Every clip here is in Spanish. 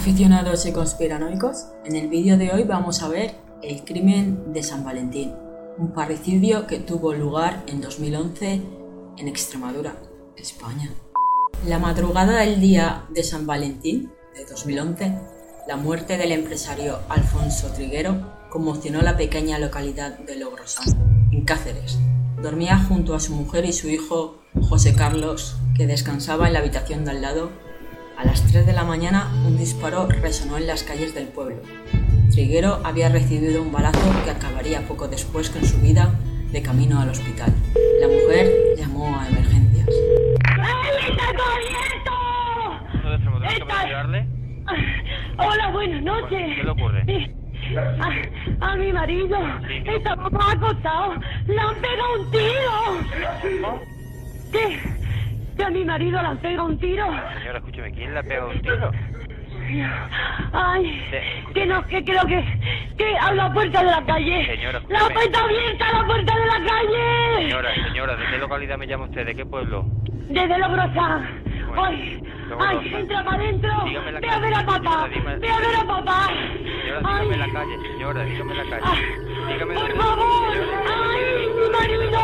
Aficionados y conspiranoicos, en el vídeo de hoy vamos a ver el crimen de San Valentín, un parricidio que tuvo lugar en 2011 en Extremadura, España. La madrugada del día de San Valentín de 2011, la muerte del empresario Alfonso Triguero conmocionó la pequeña localidad de Logrosán, en Cáceres. Dormía junto a su mujer y su hijo José Carlos, que descansaba en la habitación de al lado a las 3 de la mañana un disparo resonó en las calles del pueblo. Triguero había recibido un balazo que acabaría poco después con su vida de camino al hospital. La mujer llamó a emergencias. Hola, buenas noches. ¿Qué le ocurre? A, a mi marido. Estamos acostados. Le han pegado un tiro. ¿Qué? A mi marido le han pegado un tiro. Señora, escúcheme, ¿quién le ha pegado un tiro? Ay, que no, que creo que, que a la puerta de la calle. Señora, la puerta abierta a la puerta de la calle. Señora, señora, ¿de qué localidad me llama usted? ¿De qué pueblo? Desde Logrosa. Bueno, Ay, ay, entra para adentro. La Ve a ver a papá. Ve a ver a papá. Señora, Ay. dígame la calle, señora, dígame la calle. Dígame Por favor. Ay, mi marido.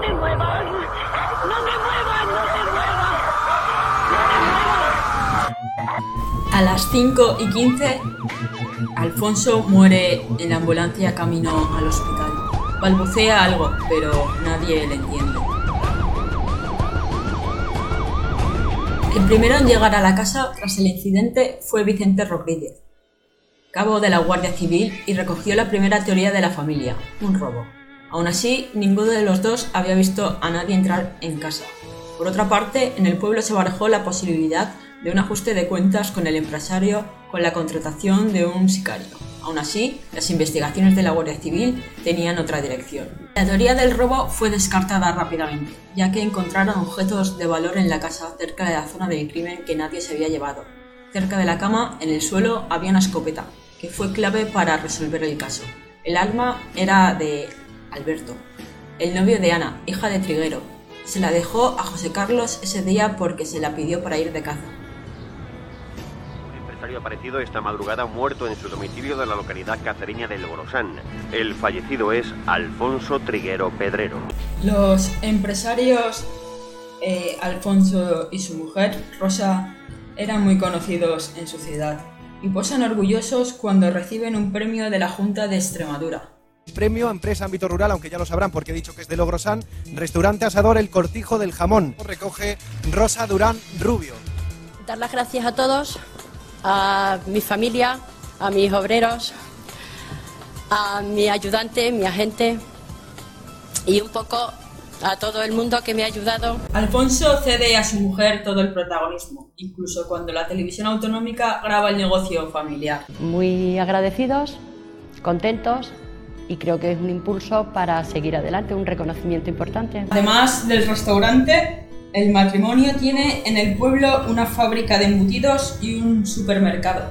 Te muevas. No te muevas, no te muevas. No te muevas. A las 5 y 15, Alfonso muere en la ambulancia camino al hospital. Balbucea algo, pero nadie le entiende. El primero en llegar a la casa tras el incidente fue Vicente Rodríguez, cabo de la Guardia Civil, y recogió la primera teoría de la familia, un robo. Aún así, ninguno de los dos había visto a nadie entrar en casa. Por otra parte, en el pueblo se barajó la posibilidad de un ajuste de cuentas con el empresario con la contratación de un sicario. Aún así, las investigaciones de la Guardia Civil tenían otra dirección. La teoría del robo fue descartada rápidamente, ya que encontraron objetos de valor en la casa cerca de la zona del crimen que nadie se había llevado. Cerca de la cama, en el suelo, había una escopeta, que fue clave para resolver el caso. El arma era de Alberto, el novio de Ana, hija de Triguero. Se la dejó a José Carlos ese día porque se la pidió para ir de caza. Un empresario aparecido esta madrugada muerto en su domicilio de la localidad cacereña de Logrosán. El fallecido es Alfonso Triguero Pedrero. Los empresarios eh, Alfonso y su mujer, Rosa, eran muy conocidos en su ciudad y posan orgullosos cuando reciben un premio de la Junta de Extremadura. Premio a Empresa Ámbito Rural, aunque ya lo sabrán porque he dicho que es de Logrosán. Restaurante Asador El Cortijo del Jamón. Recoge Rosa Durán Rubio. Dar las gracias a todos, a mi familia, a mis obreros, a mi ayudante, mi agente y un poco a todo el mundo que me ha ayudado. Alfonso cede a su mujer todo el protagonismo, incluso cuando la televisión autonómica graba el negocio familiar. Muy agradecidos, contentos y creo que es un impulso para seguir adelante, un reconocimiento importante. Además del restaurante, el matrimonio tiene en el pueblo una fábrica de embutidos y un supermercado.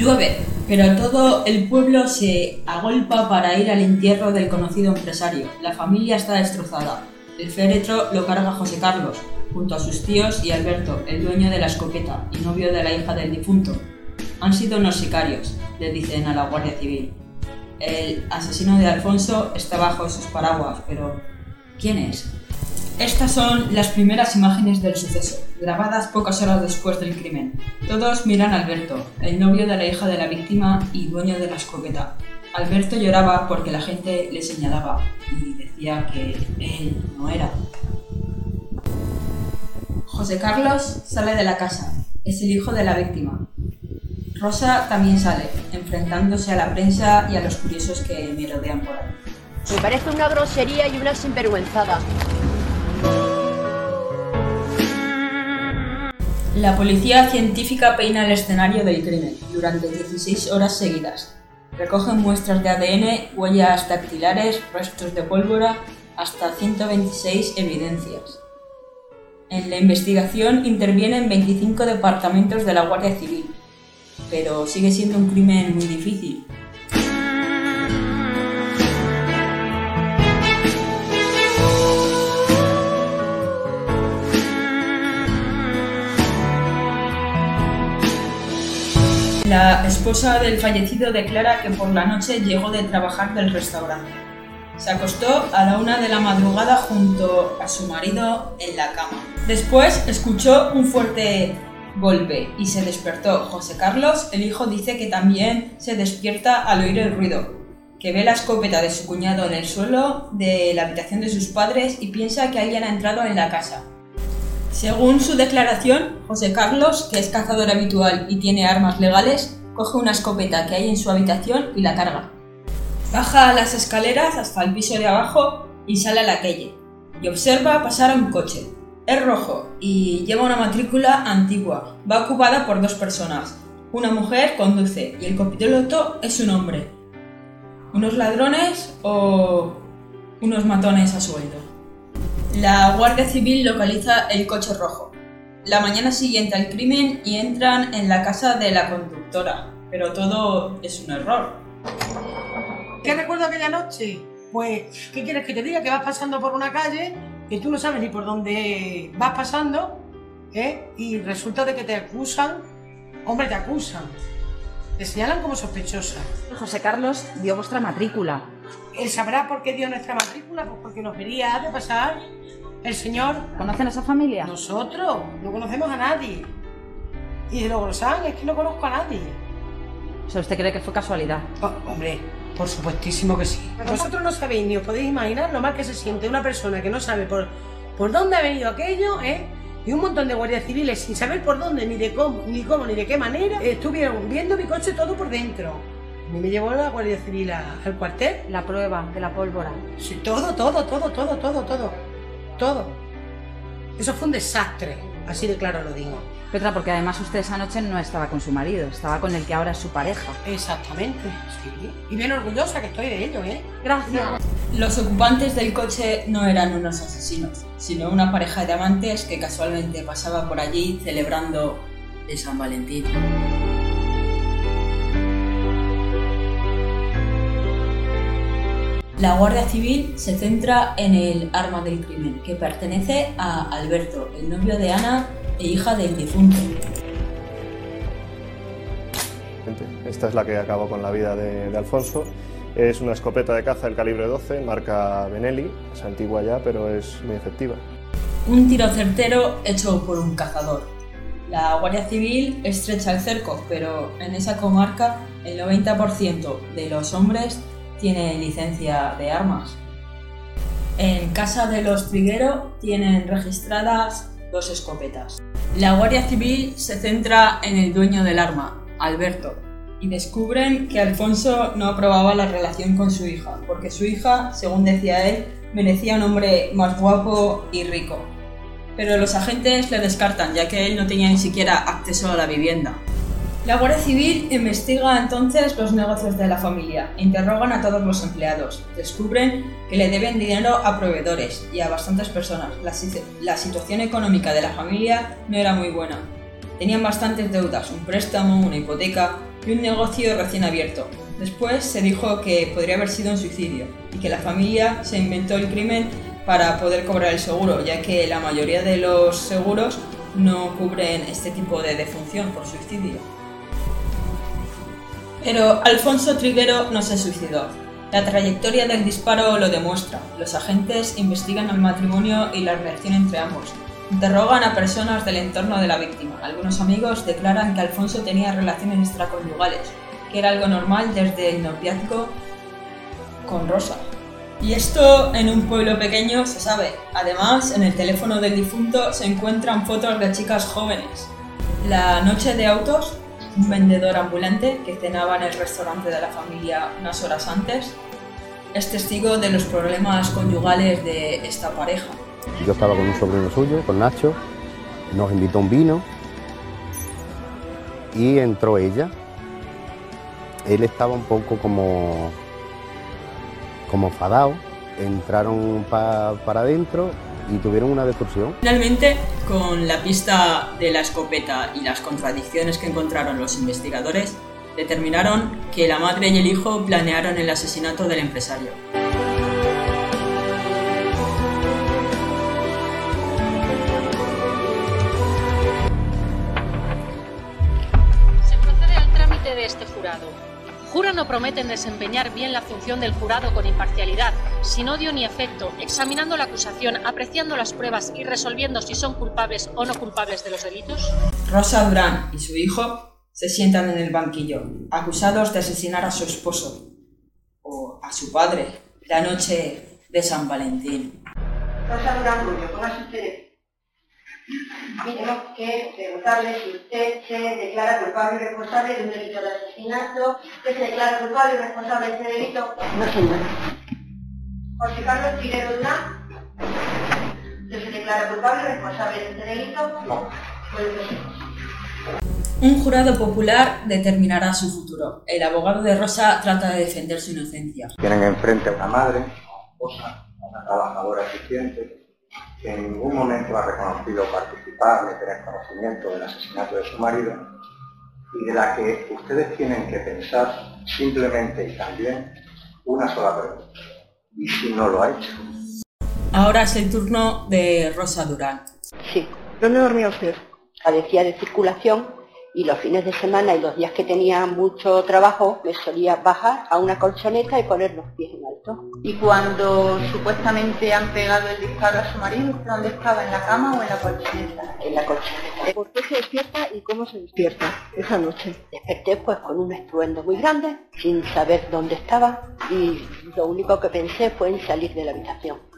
Llueve, pero todo el pueblo se agolpa para ir al entierro del conocido empresario. La familia está destrozada. El féretro lo carga José Carlos, junto a sus tíos y Alberto, el dueño de la escopeta y novio de la hija del difunto. Han sido unos sicarios, le dicen a la Guardia Civil. El asesino de Alfonso está bajo sus paraguas, pero ¿quién es? Estas son las primeras imágenes del suceso, grabadas pocas horas después del crimen. Todos miran a Alberto, el novio de la hija de la víctima y dueño de la escopeta. Alberto lloraba porque la gente le señalaba y decía que él no era. José Carlos sale de la casa, es el hijo de la víctima. Rosa también sale, enfrentándose a la prensa y a los curiosos que me rodean por ahí. Me parece una grosería y una sinvergüenzada. La policía científica peina el escenario del crimen durante 16 horas seguidas. Recogen muestras de ADN, huellas dactilares, restos de pólvora, hasta 126 evidencias. En la investigación intervienen 25 departamentos de la Guardia Civil, pero sigue siendo un crimen muy difícil. La esposa del fallecido declara que por la noche llegó de trabajar del restaurante. Se acostó a la una de la madrugada junto a su marido en la cama. Después escuchó un fuerte golpe y se despertó. José Carlos, el hijo, dice que también se despierta al oír el ruido, que ve la escopeta de su cuñado en el suelo de la habitación de sus padres y piensa que alguien ha entrado en la casa. Según su declaración, José Carlos, que es cazador habitual y tiene armas legales, coge una escopeta que hay en su habitación y la carga. Baja las escaleras hasta el piso de abajo y sale a la calle. Y observa pasar un coche. Es rojo y lleva una matrícula antigua. Va ocupada por dos personas. Una mujer conduce y el copiloto es un hombre. ¿Unos ladrones o unos matones a sueldo? La Guardia Civil localiza el coche rojo. La mañana siguiente al crimen y entran en la casa de la conductora, pero todo es un error. ¿Qué recuerdo aquella noche? Pues, ¿qué quieres que te diga? Que vas pasando por una calle que tú no sabes ni por dónde vas pasando, ¿eh? Y resulta de que te acusan, hombre, te acusan, te señalan como sospechosa. José Carlos dio vuestra matrícula. Él sabrá por qué dio nuestra matrícula, pues porque nos vería de pasar el señor. ¿Conocen a esa familia? Nosotros, no conocemos a nadie. Y de Logrosán es que no conozco a nadie. O sea, ¿usted cree que fue casualidad? Oh, hombre, por supuestísimo que sí. Vosotros no sabéis ni os podéis imaginar lo mal que se siente una persona que no sabe por, por dónde ha venido aquello, ¿eh? Y un montón de guardias civiles sin saber por dónde, ni de cómo, ni cómo, ni de qué manera, estuvieron viendo mi coche todo por dentro. A mí me llevó la Guardia Civil a- al cuartel. La prueba de la pólvora. Sí, todo, todo, todo, todo, todo, todo. Todo. Eso fue un desastre. Así de claro lo digo. Petra, porque además usted esa noche no estaba con su marido, estaba con el que ahora es su pareja. Exactamente. Sí. Y bien orgullosa que estoy de ello, ¿eh? Gracias. Los ocupantes del coche no eran unos asesinos, sino una pareja de amantes que casualmente pasaba por allí celebrando el San Valentín. La Guardia Civil se centra en el arma del crimen, que pertenece a Alberto, el novio de Ana e hija del difunto. Esta es la que acabó con la vida de, de Alfonso. Es una escopeta de caza del calibre 12, marca Benelli, es antigua ya, pero es muy efectiva. Un tiro certero hecho por un cazador. La Guardia Civil estrecha el cerco, pero en esa comarca el 90% de los hombres tiene licencia de armas. En casa de los Triguero tienen registradas dos escopetas. La Guardia Civil se centra en el dueño del arma, Alberto, y descubren que Alfonso no aprobaba la relación con su hija, porque su hija, según decía él, merecía un hombre más guapo y rico. Pero los agentes le descartan, ya que él no tenía ni siquiera acceso a la vivienda. La Guardia Civil investiga entonces los negocios de la familia interrogan a todos los empleados. Descubren que le deben dinero a proveedores y a bastantes personas. La, la situación económica de la familia no era muy buena. Tenían bastantes deudas, un préstamo, una hipoteca y un negocio recién abierto. Después se dijo que podría haber sido un suicidio y que la familia se inventó el crimen para poder cobrar el seguro, ya que la mayoría de los seguros no cubren este tipo de defunción por suicidio. Pero Alfonso Triguero no se suicidó. La trayectoria del disparo lo demuestra. Los agentes investigan el matrimonio y la relación entre ambos. Interrogan a personas del entorno de la víctima. Algunos amigos declaran que Alfonso tenía relaciones extraconyugales, que era algo normal desde el noviazgo con Rosa. Y esto en un pueblo pequeño se sabe. Además, en el teléfono del difunto se encuentran fotos de chicas jóvenes. La noche de autos, un vendedor ambulante que cenaba en el restaurante de la familia unas horas antes, es testigo de los problemas conyugales de esta pareja. Yo estaba con un sobrino suyo, con Nacho, nos invitó un vino. Y entró ella. Él estaba un poco como, como enfadado, entraron pa- para adentro y tuvieron una discusión. Finalmente, con la pista de la escopeta y las contradicciones que encontraron los investigadores, determinaron que la madre y el hijo planearon el asesinato del empresario. Juran o prometen desempeñar bien la función del jurado con imparcialidad, sin odio ni efecto, examinando la acusación, apreciando las pruebas y resolviendo si son culpables o no culpables de los delitos. Rosa Durán y su hijo se sientan en el banquillo, acusados de asesinar a su esposo o a su padre la noche de San Valentín. Rosa Durán Rubio, póngase usted. Tenemos que preguntarle si usted se declara culpable y responsable de un delito de asesinato, que se declara culpable y responsable de este delito. No, señora. José Carlos Figueroa Durán, que se declara culpable y responsable de este delito. No. Un jurado popular determinará su futuro. El abogado de Rosa trata de defender su inocencia. Tienen enfrente a una madre, una esposa, una trabajadora eficiente, que en ningún momento ha reconocido participar ni tener conocimiento del asesinato de su marido y de la que ustedes tienen que pensar simplemente y también una sola pregunta. ¿Y si no lo ha hecho? Ahora es el turno de Rosa Durán. Sí. ¿Dónde dormía usted? Padecía de circulación y los fines de semana y los días que tenía mucho trabajo me solía bajar a una colchoneta y poner los pies en alto. ¿Y cuando supuestamente han pegado el disparo a su marido, dónde estaba? ¿En la cama o en la colchoneta? En la colchoneta. ¿Por qué se despierta y cómo se despierta esa noche? Desperté pues con un estruendo muy grande, sin saber dónde estaba y lo único que pensé fue en salir de la habitación.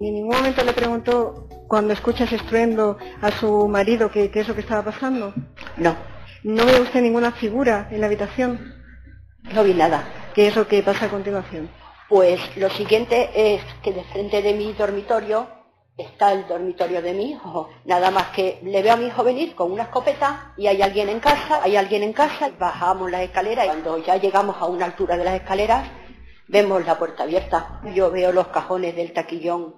¿Y en ningún momento le preguntó, cuando escucha ese estruendo, a su marido qué, qué es lo que estaba pasando? No. ¿No ve usted ninguna figura en la habitación? No vi nada. ¿Qué es lo que pasa a continuación? Pues lo siguiente es que de frente de mi dormitorio está el dormitorio de mi hijo. Nada más que le veo a mi hijo venir con una escopeta y hay alguien en casa, hay alguien en casa, bajamos las escaleras y cuando ya llegamos a una altura de las escaleras vemos la puerta abierta. Yo veo los cajones del taquillón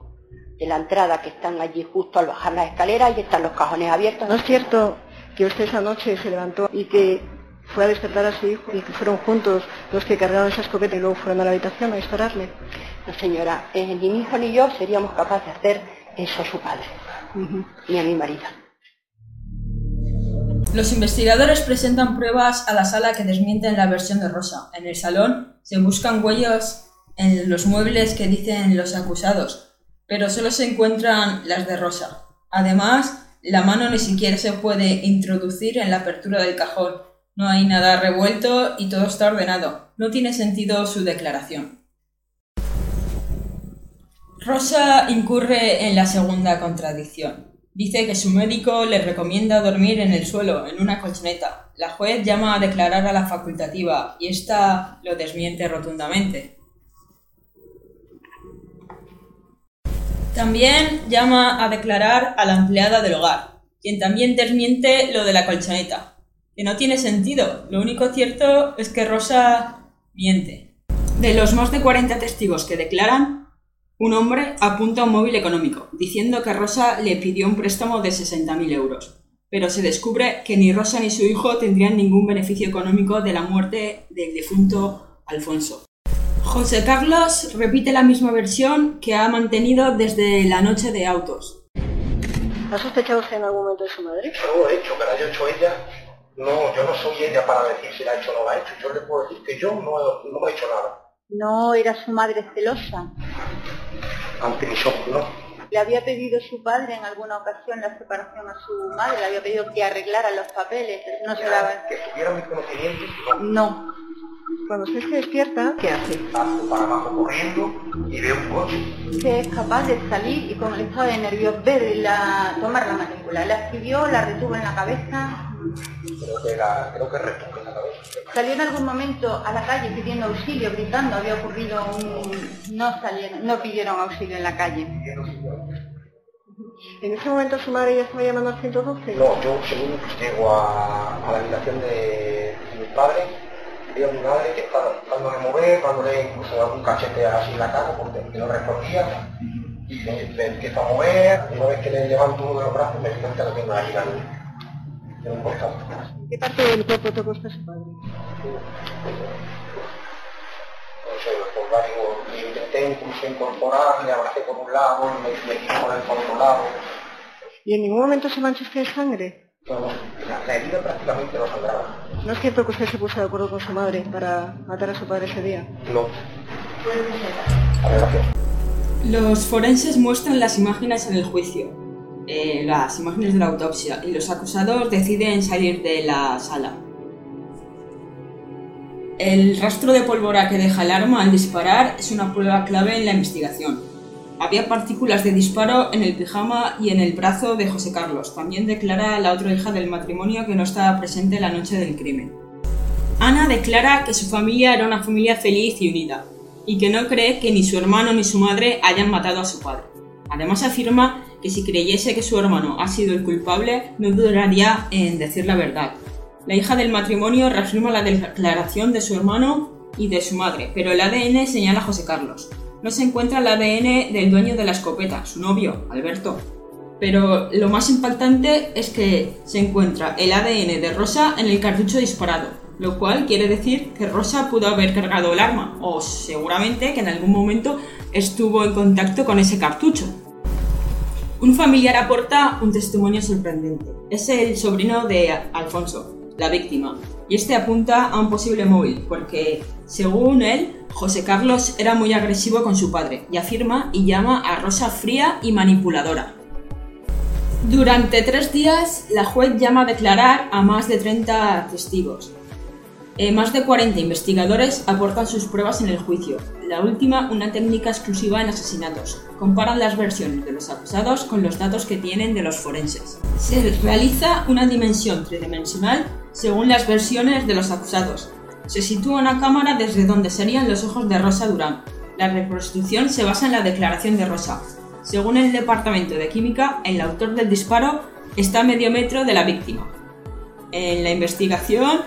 de la entrada que están allí justo al bajar las escaleras y están los cajones abiertos. ¿No es cierto que usted esa noche se levantó y que fue a despertar a su hijo y que fueron juntos los que cargaron esa escopeta y luego fueron a la habitación a dispararle? No, señora, eh, ni mi hijo ni yo seríamos capaces de hacer eso a su padre, ni a mi marido. Los investigadores presentan pruebas a la sala que desmienten la versión de Rosa. En el salón se buscan huellas en los muebles que dicen los acusados, pero solo se encuentran las de Rosa. Además, la mano ni siquiera se puede introducir en la apertura del cajón. No hay nada revuelto y todo está ordenado. No tiene sentido su declaración. Rosa incurre en la segunda contradicción. Dice que su médico le recomienda dormir en el suelo, en una colchoneta. La juez llama a declarar a la facultativa y ésta lo desmiente rotundamente. También llama a declarar a la empleada del hogar, quien también desmiente lo de la colchoneta, que no tiene sentido. Lo único cierto es que Rosa miente. De los más de 40 testigos que declaran, un hombre apunta a un móvil económico, diciendo que Rosa le pidió un préstamo de 60.000 euros. Pero se descubre que ni Rosa ni su hijo tendrían ningún beneficio económico de la muerte del difunto Alfonso. José Carlos repite la misma versión que ha mantenido desde la noche de autos. ¿Ha sospechado usted en algún momento de su madre? Yo lo he hecho, que la haya hecho ella. No, yo no soy ella para decir si la ha hecho o no la ha hecho. Yo le puedo decir que yo no, no he hecho nada. ¿No era su madre celosa? Ante mis ojos, no. ¿Le había pedido su padre en alguna ocasión la separación a su madre? ¿Le había pedido que arreglara los papeles? No se daba... Que tuviera mis conocimientos, no. No. Cuando usted se despierta, ¿qué hace? Paso para abajo corriendo y veo un coche. Usted es capaz de salir y con el estado de nervios ver la, tomar la matrícula. La escribió, la retuvo en la cabeza. Creo que, la, creo que retuvo en la cabeza. ¿Salió en algún momento a la calle pidiendo auxilio, gritando? Había ocurrido un... No salieron, no pidieron auxilio en la calle. ¿En ese momento su madre ya estaba llamando al 112? No, yo según llego a, a la habitación de, de mi padre veo a mi madre que está dándole mover, dándole incluso algún cachete así en la cara porque que no respondía y le, le empiezo a mover, y una vez que le levanto uno de los brazos me di cuenta que tengo ahí en un costado. ¿Qué parte del cuerpo tocó usted su padre? No sé, los pulgares, le intenté incluso incorporar, le abracé por un lado, me, me tiré por el otro lado. ¿Y en ningún momento se manchó usted de sangre? No, no, la, la herida prácticamente no sangraba. ¿No es cierto que usted se puso de acuerdo con su madre para matar a su padre ese día? No. Los forenses muestran las imágenes en el juicio, eh, las imágenes de la autopsia, y los acusados deciden salir de la sala. El rastro de pólvora que deja el arma al disparar es una prueba clave en la investigación. Había partículas de disparo en el pijama y en el brazo de José Carlos. También declara la otra hija del matrimonio que no estaba presente la noche del crimen. Ana declara que su familia era una familia feliz y unida, y que no cree que ni su hermano ni su madre hayan matado a su padre. Además afirma que si creyese que su hermano ha sido el culpable, no dudaría en decir la verdad. La hija del matrimonio reafirma la declaración de su hermano y de su madre, pero el ADN señala a José Carlos. No se encuentra el ADN del dueño de la escopeta, su novio, Alberto. Pero lo más impactante es que se encuentra el ADN de Rosa en el cartucho disparado, lo cual quiere decir que Rosa pudo haber cargado el arma, o seguramente que en algún momento estuvo en contacto con ese cartucho. Un familiar aporta un testimonio sorprendente. Es el sobrino de Alfonso, la víctima, y este apunta a un posible móvil, porque, según él, José Carlos era muy agresivo con su padre, y afirma y llama a Rosa fría y manipuladora. Durante tres días, la juez llama a declarar a más de 30 testigos. Eh, más de 40 investigadores aportan sus pruebas en el juicio. La última, una técnica exclusiva en asesinatos. Comparan las versiones de los acusados con los datos que tienen de los forenses. Se realiza una dimensión tridimensional según las versiones de los acusados. Se sitúa una cámara desde donde serían los ojos de Rosa Durán. La reconstrucción se basa en la declaración de Rosa. Según el Departamento de Química, el autor del disparo está a medio metro de la víctima. En la investigación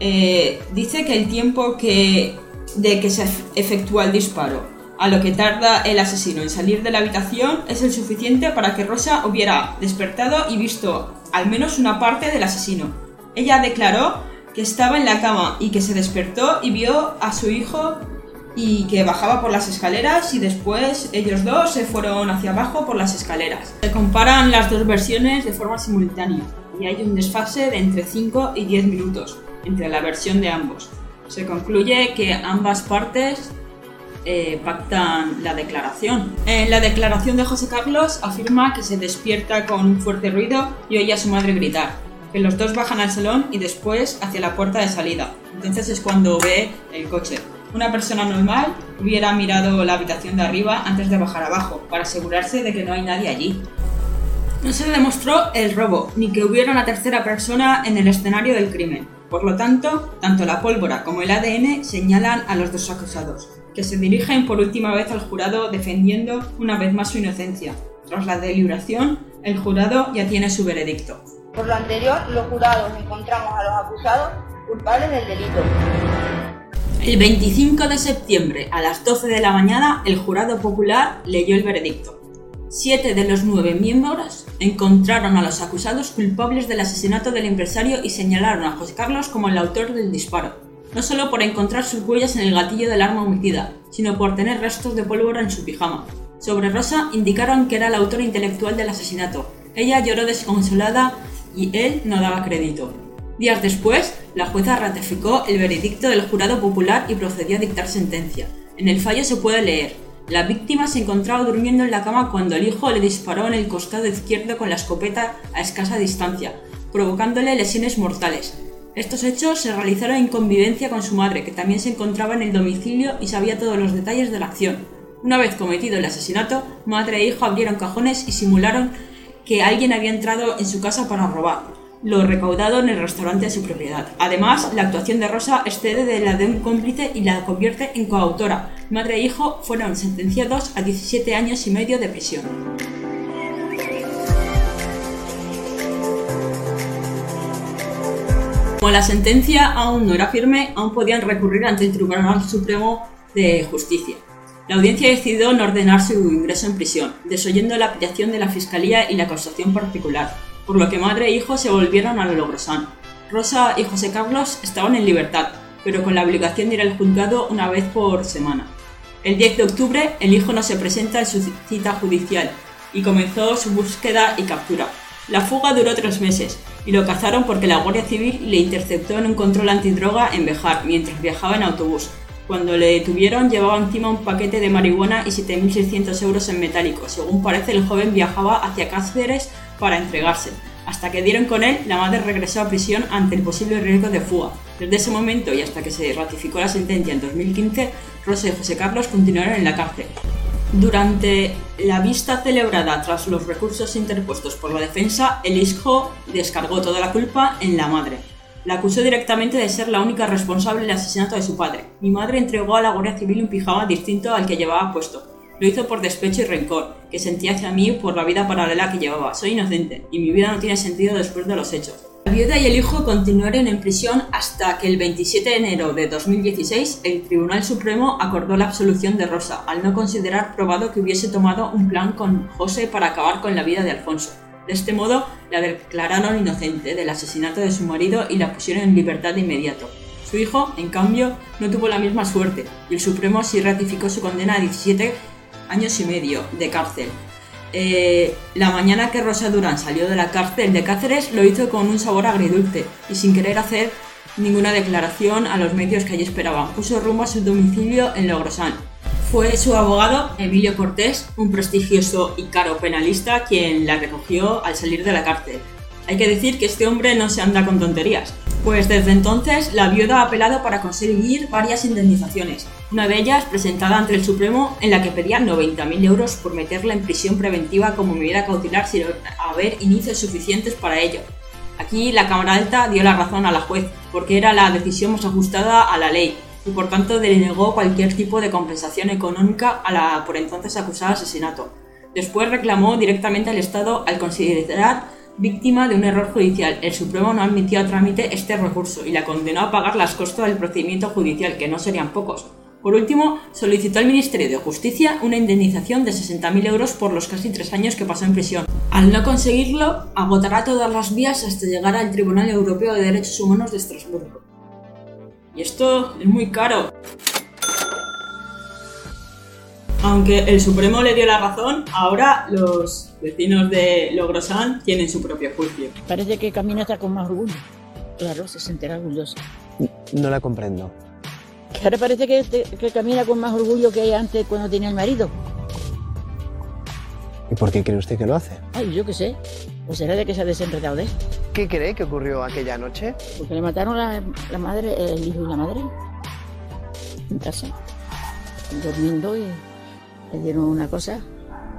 eh, dice que el tiempo que, de que se efectúa el disparo a lo que tarda el asesino en salir de la habitación es el suficiente para que Rosa hubiera despertado y visto al menos una parte del asesino. Ella declaró que estaba en la cama y que se despertó y vio a su hijo y que bajaba por las escaleras y después ellos dos se fueron hacia abajo por las escaleras. Se comparan las dos versiones de forma simultánea y hay un desfase de entre 5 y 10 minutos entre la versión de ambos. Se concluye que ambas partes eh, pactan la declaración. En la declaración de José Carlos afirma que se despierta con un fuerte ruido y oye a su madre gritar, que los dos bajan al salón y después hacia la puerta de salida. Entonces es cuando ve el coche. Una persona normal hubiera mirado la habitación de arriba antes de bajar abajo, para asegurarse de que no hay nadie allí. No se demostró el robo, ni que hubiera una tercera persona en el escenario del crimen. Por lo tanto, tanto la pólvora como el ADN señalan a los dos acusados, que se dirigen por última vez al jurado defendiendo una vez más su inocencia. Tras la deliberación, el jurado ya tiene su veredicto. Por lo anterior, los jurados encontramos a los acusados culpables del delito. El 25 de septiembre a las 12 de la mañana, el jurado popular leyó el veredicto. Siete de los nueve miembros encontraron a los acusados culpables del asesinato del empresario y señalaron a José Carlos como el autor del disparo, no solo por encontrar sus huellas en el gatillo del arma homicida, sino por tener restos de pólvora en su pijama. Sobre Rosa indicaron que era el autor intelectual del asesinato. Ella lloró desconsolada y él no daba crédito. Días después, la jueza ratificó el veredicto del jurado popular y procedió a dictar sentencia. En el fallo se puede leer, la víctima se encontraba durmiendo en la cama cuando el hijo le disparó en el costado izquierdo con la escopeta a escasa distancia, provocándole lesiones mortales. Estos hechos se realizaron en convivencia con su madre, que también se encontraba en el domicilio y sabía todos los detalles de la acción. Una vez cometido el asesinato, madre e hijo abrieron cajones y simularon que alguien había entrado en su casa para robar lo recaudado en el restaurante de su propiedad. Además, la actuación de Rosa excede de la de un cómplice y la convierte en coautora. Madre e hijo fueron sentenciados a 17 años y medio de prisión. Como la sentencia aún no era firme, aún podían recurrir ante el Tribunal Supremo de Justicia. La audiencia decidió no ordenar su ingreso en prisión, desoyendo la apelación de la Fiscalía y la acusación particular por lo que madre e hijo se volvieron a Logrosán. Rosa y José Carlos estaban en libertad, pero con la obligación de ir al juzgado una vez por semana. El 10 de octubre, el hijo no se presenta en su cita judicial y comenzó su búsqueda y captura. La fuga duró tres meses, y lo cazaron porque la Guardia Civil le interceptó en un control antidroga en Bejar mientras viajaba en autobús. Cuando le detuvieron llevaba encima un paquete de marihuana y 7.600 euros en metálico. Según parece, el joven viajaba hacia Cáceres para entregarse. Hasta que dieron con él, la madre regresó a prisión ante el posible riesgo de fuga. Desde ese momento y hasta que se ratificó la sentencia en 2015, Rosa y José Carlos continuaron en la cárcel. Durante la vista celebrada tras los recursos interpuestos por la defensa, el hijo descargó toda la culpa en la madre. La acusó directamente de ser la única responsable del asesinato de su padre. Mi madre entregó a la Guardia Civil un pijama distinto al que llevaba puesto. Lo hizo por despecho y rencor, que sentía hacia mí por la vida paralela que llevaba. Soy inocente, y mi vida no tiene sentido después de los hechos. La viuda y el hijo continuaron en prisión hasta que el 27 de enero de 2016 el Tribunal Supremo acordó la absolución de Rosa, al no considerar probado que hubiese tomado un plan con José para acabar con la vida de Alfonso. De este modo, la declararon inocente del asesinato de su marido y la pusieron en libertad de inmediato. Su hijo, en cambio, no tuvo la misma suerte y el Supremo sí ratificó su condena a 17 años y medio de cárcel. Eh, la mañana que Rosa Durán salió de la cárcel de Cáceres lo hizo con un sabor agridulce y sin querer hacer ninguna declaración a los medios que allí esperaban. Puso rumbo a su domicilio en Logrosán. Fue su abogado, Emilio Cortés, un prestigioso y caro penalista, quien la recogió al salir de la cárcel. Hay que decir que este hombre no se anda con tonterías, pues desde entonces la viuda ha apelado para conseguir varias indemnizaciones, una de ellas presentada ante el Supremo en la que pedía 90.000 euros por meterla en prisión preventiva como medida cautelar sin haber inicios suficientes para ello. Aquí la Cámara Alta dio la razón a la juez, porque era la decisión más ajustada a la ley, y por tanto denegó cualquier tipo de compensación económica a la por entonces acusada asesinato. Después reclamó directamente al Estado al considerar víctima de un error judicial. El Supremo no admitió a trámite este recurso y la condenó a pagar las costas del procedimiento judicial, que no serían pocos. Por último, solicitó al Ministerio de Justicia una indemnización de 60.000 euros por los casi tres años que pasó en prisión. Al no conseguirlo, agotará todas las vías hasta llegar al Tribunal Europeo de Derechos Humanos de Estrasburgo. Y esto es muy caro. Aunque el Supremo le dio la razón, ahora los vecinos de Logrosán tienen su propio juicio. Parece que camina hasta con más orgullo. Claro, se sentirá orgullosa. No la comprendo. Que ahora parece que, que camina con más orgullo que antes cuando tenía el marido. ¿Y por qué cree usted que lo hace? Ay, yo qué sé. Pues será de que se ha desenredado de él. ¿Qué cree que ocurrió aquella noche? Porque le mataron la, la madre, el hijo y la madre. En casa. Durmiendo y le dieron una cosa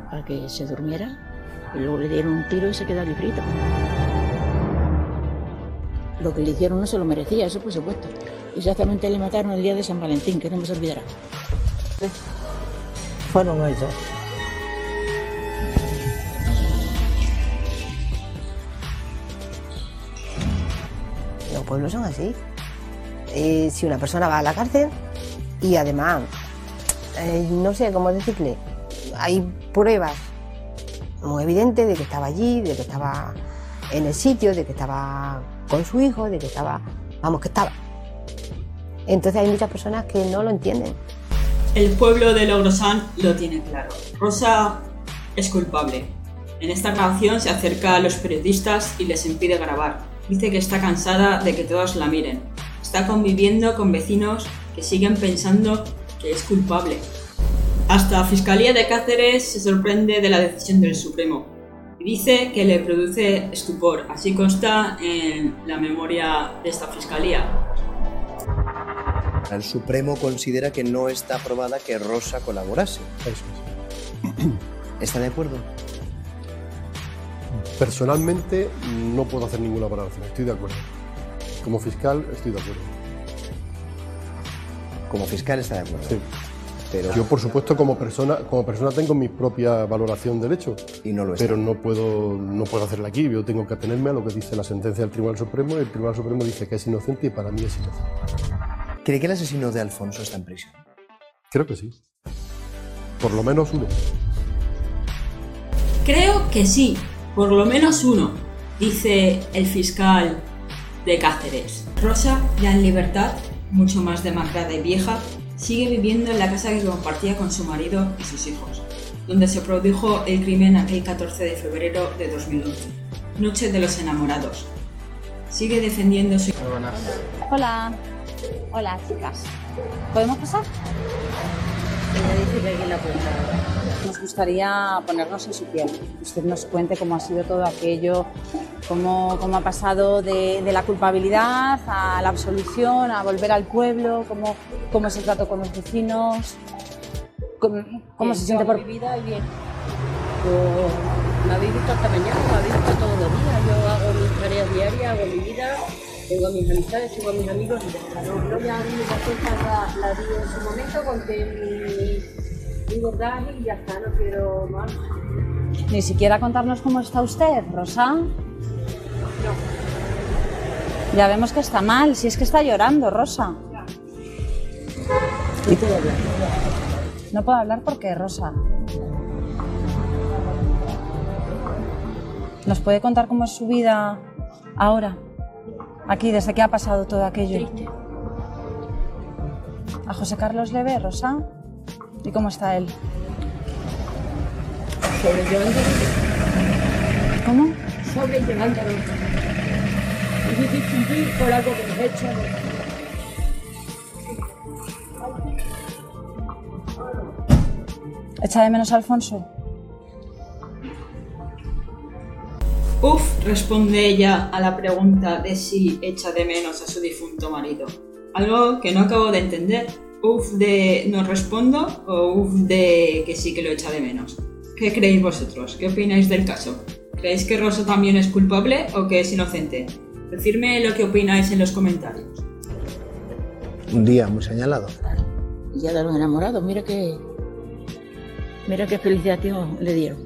para que se durmiera. Y luego le dieron un tiro y se quedó librito. Lo que le hicieron no se lo merecía, eso por supuesto. Exactamente le mataron el día de San Valentín, que no me se olvidará. Fueron ellos. Los pueblos son así. Eh, si una persona va a la cárcel y además, eh, no sé cómo decirle, hay pruebas muy evidentes de que estaba allí, de que estaba en el sitio, de que estaba con su hijo, de que estaba, vamos, que estaba. Entonces hay muchas personas que no lo entienden. El pueblo de Logrosán lo tiene claro. Rosa es culpable. En esta grabación se acerca a los periodistas y les impide grabar. Dice que está cansada de que todos la miren. Está conviviendo con vecinos que siguen pensando que es culpable. Hasta la Fiscalía de Cáceres se sorprende de la decisión del Supremo y dice que le produce estupor. Así consta en la memoria de esta Fiscalía. El Supremo considera que no está aprobada que Rosa colaborase. ¿Está de acuerdo? Personalmente no puedo hacer ninguna valoración, estoy de acuerdo. Como fiscal estoy de acuerdo. Como fiscal está de acuerdo. Sí. Pero... Yo, por supuesto, como persona, como persona tengo mi propia valoración del hecho. Y no lo está. Pero no puedo, no puedo hacerla aquí. Yo tengo que atenerme a lo que dice la sentencia del Tribunal Supremo. Y el Tribunal Supremo dice que es inocente y para mí es inocente. ¿Cree que el asesino de Alfonso está en prisión? Creo que sí. Por lo menos uno. Creo que sí, por lo menos uno, dice el fiscal de Cáceres. Rosa, ya en libertad, mucho más demacrada y vieja, sigue viviendo en la casa que compartía con su marido y sus hijos, donde se produjo el crimen aquel 14 de febrero de 2011, Noche de los Enamorados. sigue defendiendo su... Hola. Hola, chicas. ¿Podemos pasar? Ella dice que alguien la puerta. Nos gustaría ponernos en su piel. Que usted nos cuente cómo ha sido todo aquello, cómo, cómo ha pasado de, de la culpabilidad a la absolución, a volver al pueblo, cómo, cómo se trató con los vecinos, cómo, cómo se siente por... Mi vida y bien. Yo me habéis visto hasta mañana, me habéis visto todos los días. Yo hago mis tareas diarias, hago mi vida, tengo mis amistades, tengo a mis amigos. No, no ya mis cosas las la di en su momento, conté mi, y ya está, no quiero más. Ni siquiera contarnos cómo está usted, Rosa. Ya vemos que está mal, si es que está llorando, Rosa. Y puedo hablar. No puedo hablar porque, Rosa. ¿Nos puede contar cómo es su vida ahora? Aquí, desde que ha pasado todo aquello. Triste. ¿A José Carlos le ve, Rosa? ¿Y cómo está él? Sobrellevándolo. ¿Cómo? Sobrellevándolo. Y difícil cumplir por algo que nos he hecho. ¿Echa de menos a Alfonso? Uf, responde ella a la pregunta de si echa de menos a su difunto marido. Algo que no acabo de entender. Uf de no respondo o uf de que sí que lo echa de menos. ¿Qué creéis vosotros? ¿Qué opináis del caso? ¿Creéis que Rosa también es culpable o que es inocente? Decidme lo que opináis en los comentarios. Un día muy señalado. Y ya de los enamorados, mira qué. Mira qué felicidad le dieron.